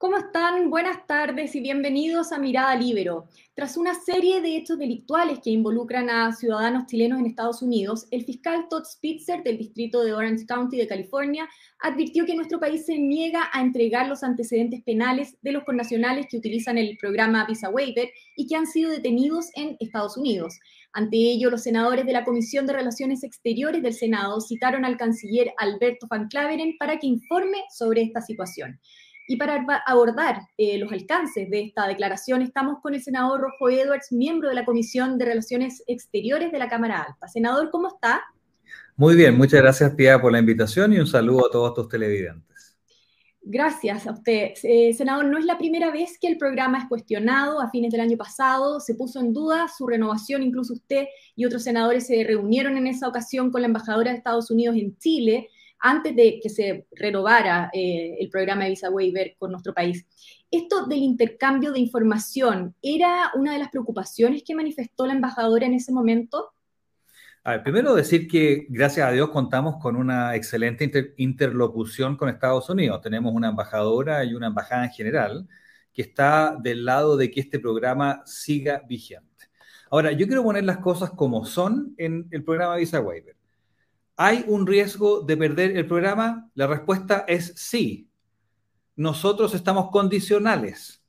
¿Cómo están? Buenas tardes y bienvenidos a Mirada Libero. Tras una serie de hechos delictuales que involucran a ciudadanos chilenos en Estados Unidos, el fiscal Todd Spitzer del distrito de Orange County de California advirtió que nuestro país se niega a entregar los antecedentes penales de los connacionales que utilizan el programa Visa Waiver y que han sido detenidos en Estados Unidos. Ante ello, los senadores de la Comisión de Relaciones Exteriores del Senado citaron al canciller Alberto Van Claveren para que informe sobre esta situación. Y para abordar eh, los alcances de esta declaración, estamos con el senador Rojo Edwards, miembro de la Comisión de Relaciones Exteriores de la Cámara Alta. Senador, ¿cómo está? Muy bien, muchas gracias, Pia, por la invitación y un saludo a todos tus televidentes. Gracias a usted. Eh, senador, no es la primera vez que el programa es cuestionado. A fines del año pasado se puso en duda su renovación, incluso usted y otros senadores se reunieron en esa ocasión con la embajadora de Estados Unidos en Chile antes de que se renovara eh, el programa de Visa Waiver con nuestro país. Esto del intercambio de información, ¿era una de las preocupaciones que manifestó la embajadora en ese momento? A ver, primero decir que gracias a Dios contamos con una excelente interlocución con Estados Unidos. Tenemos una embajadora y una embajada en general que está del lado de que este programa siga vigente. Ahora, yo quiero poner las cosas como son en el programa Visa Waiver. ¿Hay un riesgo de perder el programa? La respuesta es sí. Nosotros estamos condicionales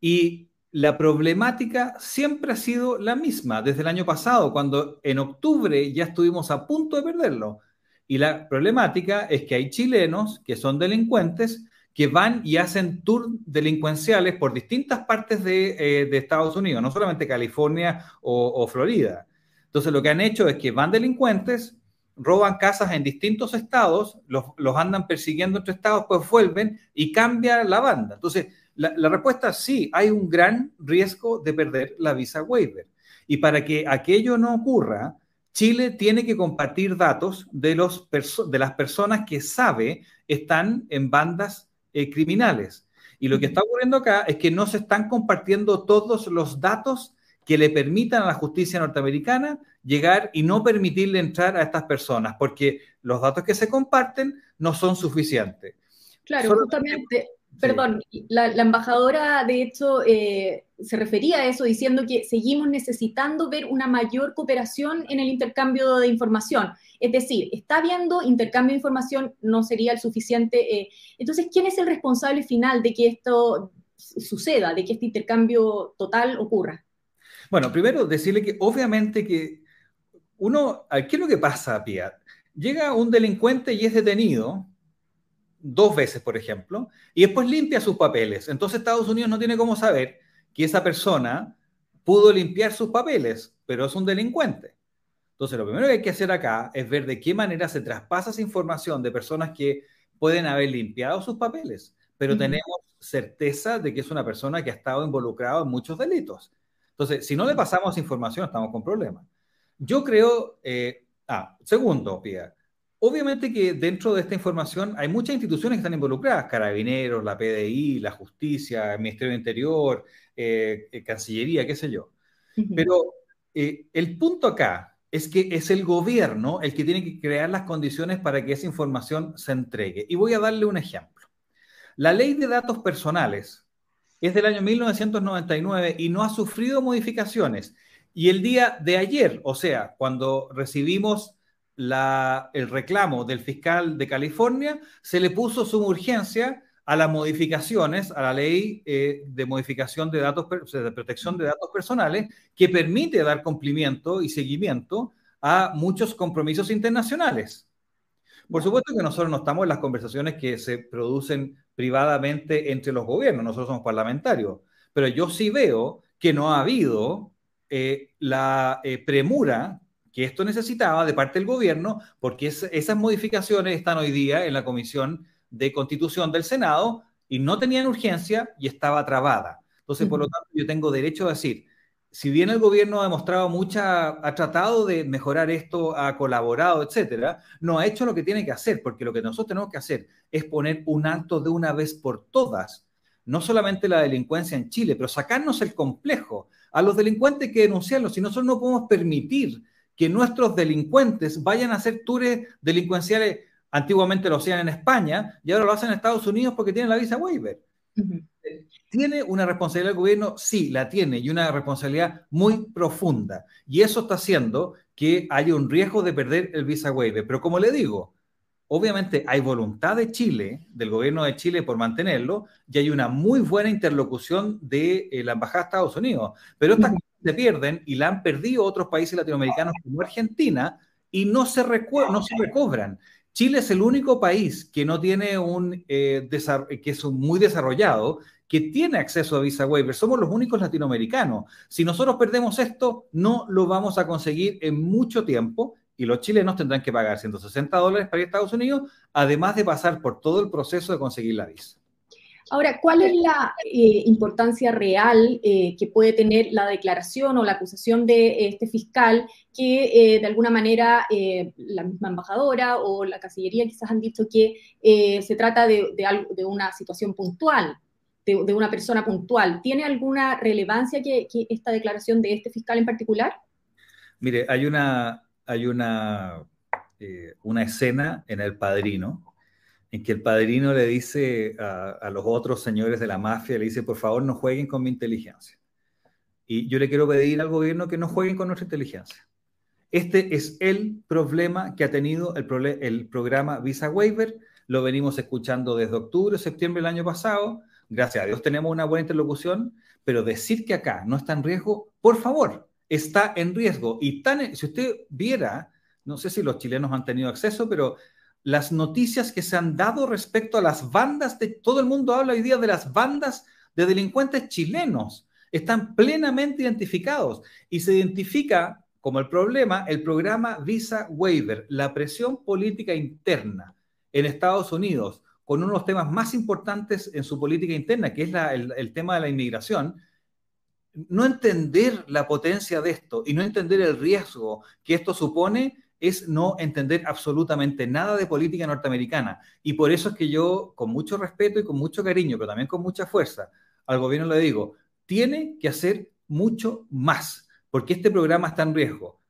y la problemática siempre ha sido la misma desde el año pasado, cuando en octubre ya estuvimos a punto de perderlo. Y la problemática es que hay chilenos que son delincuentes que van y hacen tours delincuenciales por distintas partes de, eh, Estados Unidos, no solamente California o, o Florida. Entonces lo que han hecho es que van delincuentes, roban casas en distintos estados, los, andan persiguiendo entre estados, pues vuelven y cambia la banda. Entonces, la, respuesta es sí, hay un gran riesgo de perder la visa waiver. Y para que aquello no ocurra, Chile tiene que compartir datos de, los de las personas que sabe están en bandas eh, criminales. Y lo que está ocurriendo acá es que no se están compartiendo todos los datos que le permitan a la justicia norteamericana llegar y no permitirle entrar a estas personas, porque los datos que se comparten no son suficientes. Claro, justamente, perdón, la, embajadora de hecho eh, se refería a eso diciendo que seguimos necesitando ver una mayor cooperación en el intercambio de información. Es decir, está habiendo intercambio de información, no sería el suficiente. Eh, entonces, ¿quién es el responsable final de que esto suceda, de que este intercambio total ocurra? Bueno, primero decirle que obviamente que uno, ¿qué es lo que pasa, Pia? Llega un delincuente y es detenido dos veces, por ejemplo, y después limpia sus papeles. Entonces Estados Unidos no tiene cómo saber que esa persona pudo limpiar sus papeles, pero es un delincuente. Entonces, lo primero que hay que hacer acá es ver de qué manera se traspasa esa información de personas que pueden haber limpiado sus papeles, pero tenemos certeza de que es una persona que ha estado involucrada en muchos delitos. Entonces, si no le pasamos información, estamos con problemas. Yo creo, eh, ah, segundo, Pia, obviamente que dentro de esta información hay muchas instituciones que están involucradas, carabineros, la PDI, la justicia, el Ministerio de Interior, eh, eh, Cancillería, qué sé yo. Pero el punto acá es que es el gobierno el que tiene que crear las condiciones para que esa información se entregue. Y voy a darle un ejemplo. La ley de datos personales es del año 1999 y no ha sufrido modificaciones. Y el día de ayer, o sea, cuando recibimos el reclamo del fiscal de California, se le puso su urgencia a las modificaciones a la ley eh, de modificación de datos, de protección de datos personales, que permite dar cumplimiento y seguimiento a muchos compromisos internacionales. Por supuesto que nosotros no estamos en las conversaciones que se producen privadamente entre los gobiernos, nosotros somos parlamentarios, pero yo sí veo que no ha habido eh, la eh, premura que esto necesitaba de parte del gobierno, porque esas modificaciones están hoy día en la Comisión de Constitución del Senado y no tenían urgencia y estaba trabada. Entonces, por lo tanto, yo tengo derecho a decir, si bien el gobierno ha demostrado mucha, ha tratado de mejorar esto, ha colaborado, etcétera, no ha hecho lo que tiene que hacer, porque lo que nosotros tenemos que hacer es poner un alto de una vez por todas, no solamente la delincuencia en Chile, pero sacarnos el complejo. A los delincuentes que denunciarlos, si nosotros no podemos permitir que nuestros delincuentes vayan a hacer tours delincuenciales, antiguamente lo hacían en España y ahora lo hacen en Estados Unidos porque tienen la visa waiver. ¿Tiene una responsabilidad el gobierno? Sí, la tiene, y una responsabilidad muy profunda. Y eso está haciendo que haya un riesgo de perder el visa waiver. Pero como le digo, obviamente hay voluntad de Chile, del gobierno de Chile, por mantenerlo, y hay una muy buena interlocución de eh, la Embajada de Estados Unidos. Pero estas cosas se pierden y la han perdido otros países latinoamericanos como Argentina y no se, no se recobran. Chile es el único país que no tiene un, eh, que es muy desarrollado, que tiene acceso a visa waiver. Somos los únicos latinoamericanos. Si nosotros perdemos esto, no lo vamos a conseguir en mucho tiempo y los chilenos tendrán que pagar 160 dólares para ir a Estados Unidos, además de pasar por todo el proceso de conseguir la visa. Ahora, ¿cuál es la eh, importancia real eh, que puede tener la declaración o la acusación de este fiscal que eh, de alguna manera la misma embajadora o la Cancillería quizás han dicho que se trata de, de, una situación puntual, de, una persona puntual? ¿Tiene alguna relevancia que, que, esta declaración de este fiscal en particular? Mire, hay una, hay una, una escena en El Padrino en que el padrino le dice a, los otros señores de la mafia, le dice, por favor, no jueguen con mi inteligencia. Y yo le quiero pedir al gobierno que no jueguen con nuestra inteligencia. Este es el problema que ha tenido el, el programa Visa Waiver. Lo venimos escuchando desde octubre, septiembre del año pasado. Gracias a Dios tenemos una buena interlocución, pero decir que acá no está en riesgo, por favor, está en riesgo. Y tan, si usted viera, no sé si los chilenos han tenido acceso, pero las noticias que se han dado respecto a las bandas de todo el mundo habla hoy día de las bandas de delincuentes chilenos. Están plenamente identificados y se identifica como el problema el programa Visa Waiver, la presión política interna en Estados Unidos, con uno de los temas más importantes en su política interna, que es el, el tema de la inmigración, no entender la potencia de esto y no entender el riesgo que esto supone es no entender absolutamente nada de política norteamericana. Y por eso es que yo, con mucho respeto y con mucho cariño, pero también con mucha fuerza, al gobierno le digo, tiene que hacer mucho más, porque este programa está en riesgo.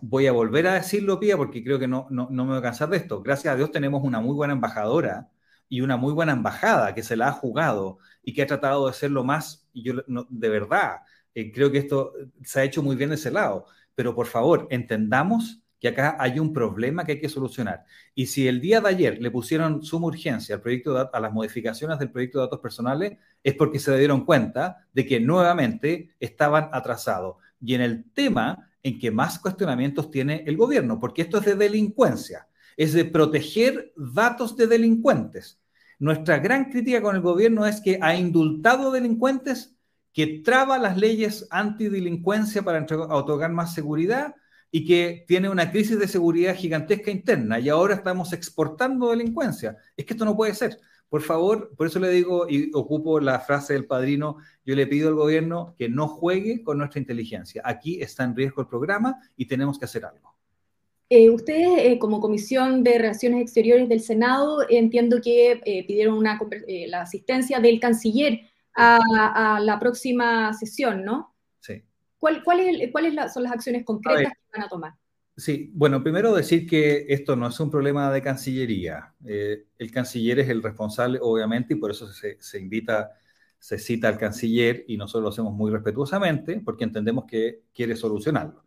Voy a volver a decirlo, Pía, porque creo que no, no, me voy a cansar de esto. Gracias a Dios tenemos una muy buena embajadora y una muy buena embajada que se la ha jugado y que ha tratado de hacerlo más, y yo de verdad, eh, creo que esto se ha hecho muy bien de ese lado. Pero por favor, entendamos que acá hay un problema que hay que solucionar. Y si el día de ayer le pusieron suma urgencia al proyecto a las modificaciones del proyecto de datos personales, es porque se dieron cuenta de que nuevamente estaban atrasados. Y en el tema en que más cuestionamientos tiene el gobierno, porque esto es de delincuencia, es de proteger datos de delincuentes. Nuestra gran crítica con el gobierno es que ha indultado delincuentes, que traba las leyes antidelincuencia para otorgar más seguridad y que tiene una crisis de seguridad gigantesca interna y ahora estamos exportando delincuencia. Es que esto no puede ser. Por favor, por eso le digo y ocupo la frase del padrino, yo le pido al gobierno que no juegue con nuestra inteligencia. Aquí está en riesgo el programa y tenemos que hacer algo. Eh, ustedes, eh, como Comisión de Relaciones Exteriores del Senado, entiendo que eh, pidieron una, la asistencia del canciller a la próxima sesión, ¿no? ¿Cuáles son las acciones concretas que van a tomar? Sí, bueno, primero decir que esto no es un problema de Cancillería. Eh, el canciller es el responsable, obviamente, y por eso se, se, invita, se cita al canciller y nosotros lo hacemos muy respetuosamente porque entendemos que quiere solucionarlo.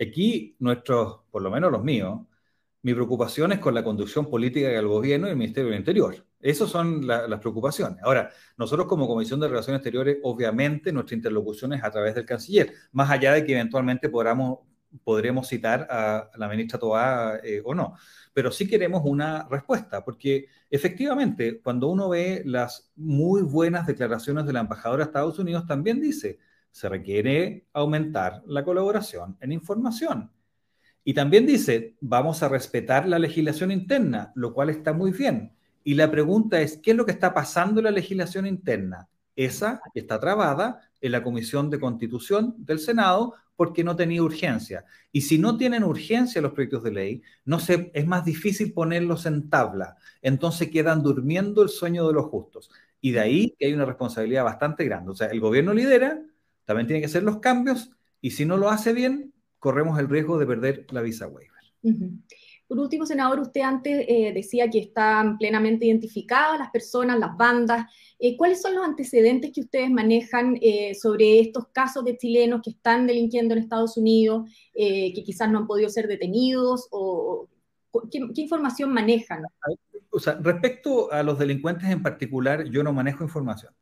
Aquí, nuestros, por lo menos los míos, mi preocupación es con la conducción política del gobierno y el Ministerio del Interior. Esas son las preocupaciones. Ahora, nosotros como Comisión de Relaciones Exteriores, obviamente nuestra interlocución es a través del canciller, más allá de que eventualmente podamos, podremos citar a la ministra Toá eh, o no. Pero sí queremos una respuesta, porque efectivamente, cuando uno ve las muy buenas declaraciones de la embajadora de Estados Unidos, también dice, se requiere aumentar la colaboración en información. Y también dice, vamos a respetar la legislación interna, lo cual está muy bien. Y la pregunta es, ¿qué es lo que está pasando en la legislación interna? Esa está trabada en la Comisión de Constitución del Senado porque no tenía urgencia. Y si no tienen urgencia los proyectos de ley, no se, es más difícil ponerlos en tabla. Entonces quedan durmiendo el sueño de los justos. Y de ahí que hay una responsabilidad bastante grande. O sea, el gobierno lidera, también tiene que hacer los cambios, y si no lo hace bien, corremos el riesgo de perder la visa waiver. Por último, senador, usted antes eh, decía que están plenamente identificadas las personas, las bandas. Eh, ¿Cuáles son los antecedentes que ustedes manejan eh, sobre estos casos de chilenos que están delinquiendo en Estados Unidos, que quizás no han podido ser detenidos? O, ¿qué, información manejan? O sea, respecto a los delincuentes en particular, yo no manejo información.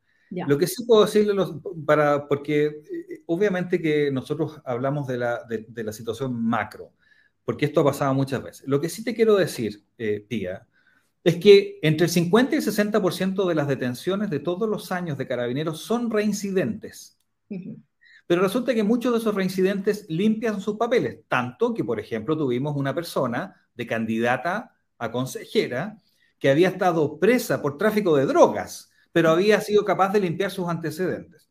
Lo que sí puedo decirle, para, porque obviamente que nosotros hablamos de la, de la situación macro porque esto ha pasado muchas veces. Lo que sí te quiero decir, eh, Pía, es que entre el 50 y el 60% de las detenciones de todos los años de carabineros son reincidentes. Pero resulta que muchos de esos reincidentes limpian sus papeles, tanto que, por ejemplo, tuvimos una persona de candidata a consejera que había estado presa por tráfico de drogas, pero había sido capaz de limpiar sus antecedentes.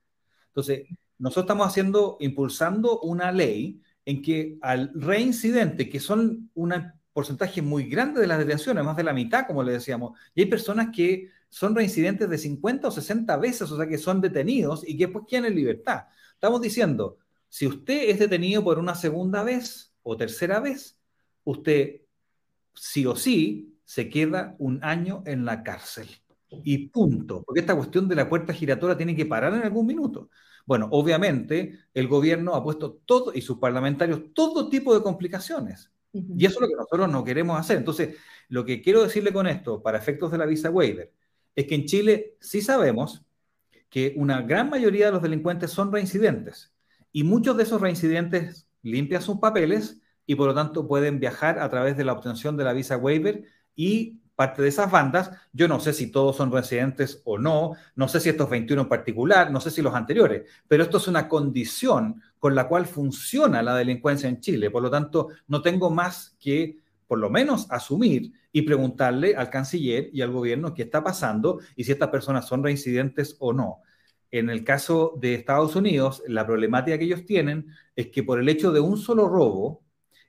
Entonces, nosotros estamos haciendo, impulsando una ley en que al reincidente, que son un porcentaje muy grande de las detenciones, más de la mitad, como le decíamos, y hay personas que son reincidentes de 50 o 60 veces, o sea, que son detenidos y que después quedan en libertad. Estamos diciendo, si usted es detenido por una segunda vez o tercera vez, usted sí o sí se queda un año en la cárcel. Y punto. Porque esta cuestión de la puerta giratoria tiene que parar en algún minuto. Bueno, obviamente el gobierno ha puesto todo, y sus parlamentarios, todo tipo de complicaciones. Y eso es lo que nosotros no queremos hacer. Entonces, lo que quiero decirle con esto, para efectos de la visa waiver, es que en Chile sí sabemos que una gran mayoría de los delincuentes son reincidentes. Y muchos de esos reincidentes limpian sus papeles y por lo tanto pueden viajar a través de la obtención de la visa waiver y parte de esas bandas, yo no sé si todos son residentes o no, no sé si estos 21 en particular, no sé si los anteriores, pero esto es una condición con la cual funciona la delincuencia en Chile. Por lo tanto, no tengo más que, por lo menos, asumir y preguntarle al canciller y al gobierno qué está pasando y si estas personas son reincidentes o no. En el caso de Estados Unidos, la problemática que ellos tienen es que por el hecho de un solo robo,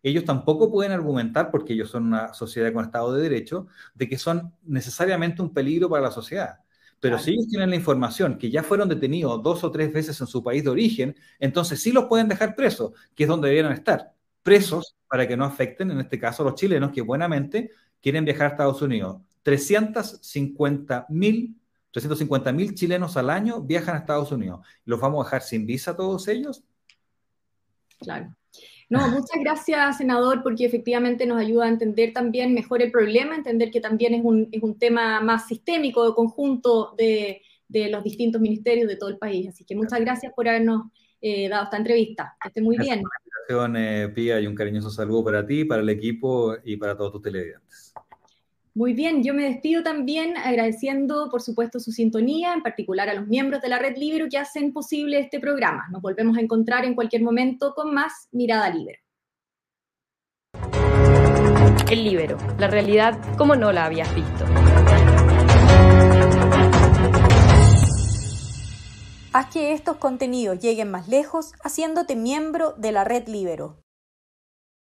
ellos tampoco pueden argumentar, porque ellos son una sociedad con Estado de Derecho, de que son necesariamente un peligro para la sociedad. Pero si ellos tienen la información que ya fueron detenidos dos o tres veces en su país de origen, entonces sí los pueden dejar presos, que es donde debieran estar, presos para que no afecten, en este caso, a los chilenos que buenamente quieren viajar a Estados Unidos. 350 mil 350 mil chilenos al año viajan a Estados Unidos. ¿Los vamos a dejar sin visa todos ellos? Claro. No, muchas gracias, senador, porque efectivamente nos ayuda a entender también mejor el problema, entender que también es un, es un tema más sistémico, de conjunto de, de, los distintos ministerios de todo el país. Así que muchas gracias por habernos eh, dado esta entrevista. Que esté muy bien. Eh, Pía, y un cariñoso saludo para ti, para el equipo y para todos tus televidentes. Muy bien, yo me despido también agradeciendo, por supuesto, su sintonía, en particular a los miembros de la Red Libero que hacen posible este programa. Nos volvemos a encontrar en cualquier momento con más Mirada Libero. El Libero, la realidad como no la habías visto. Haz que estos contenidos lleguen más lejos haciéndote miembro de la Red Libero.